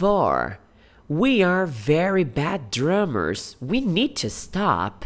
4. We are very bad drummers. We need to stop.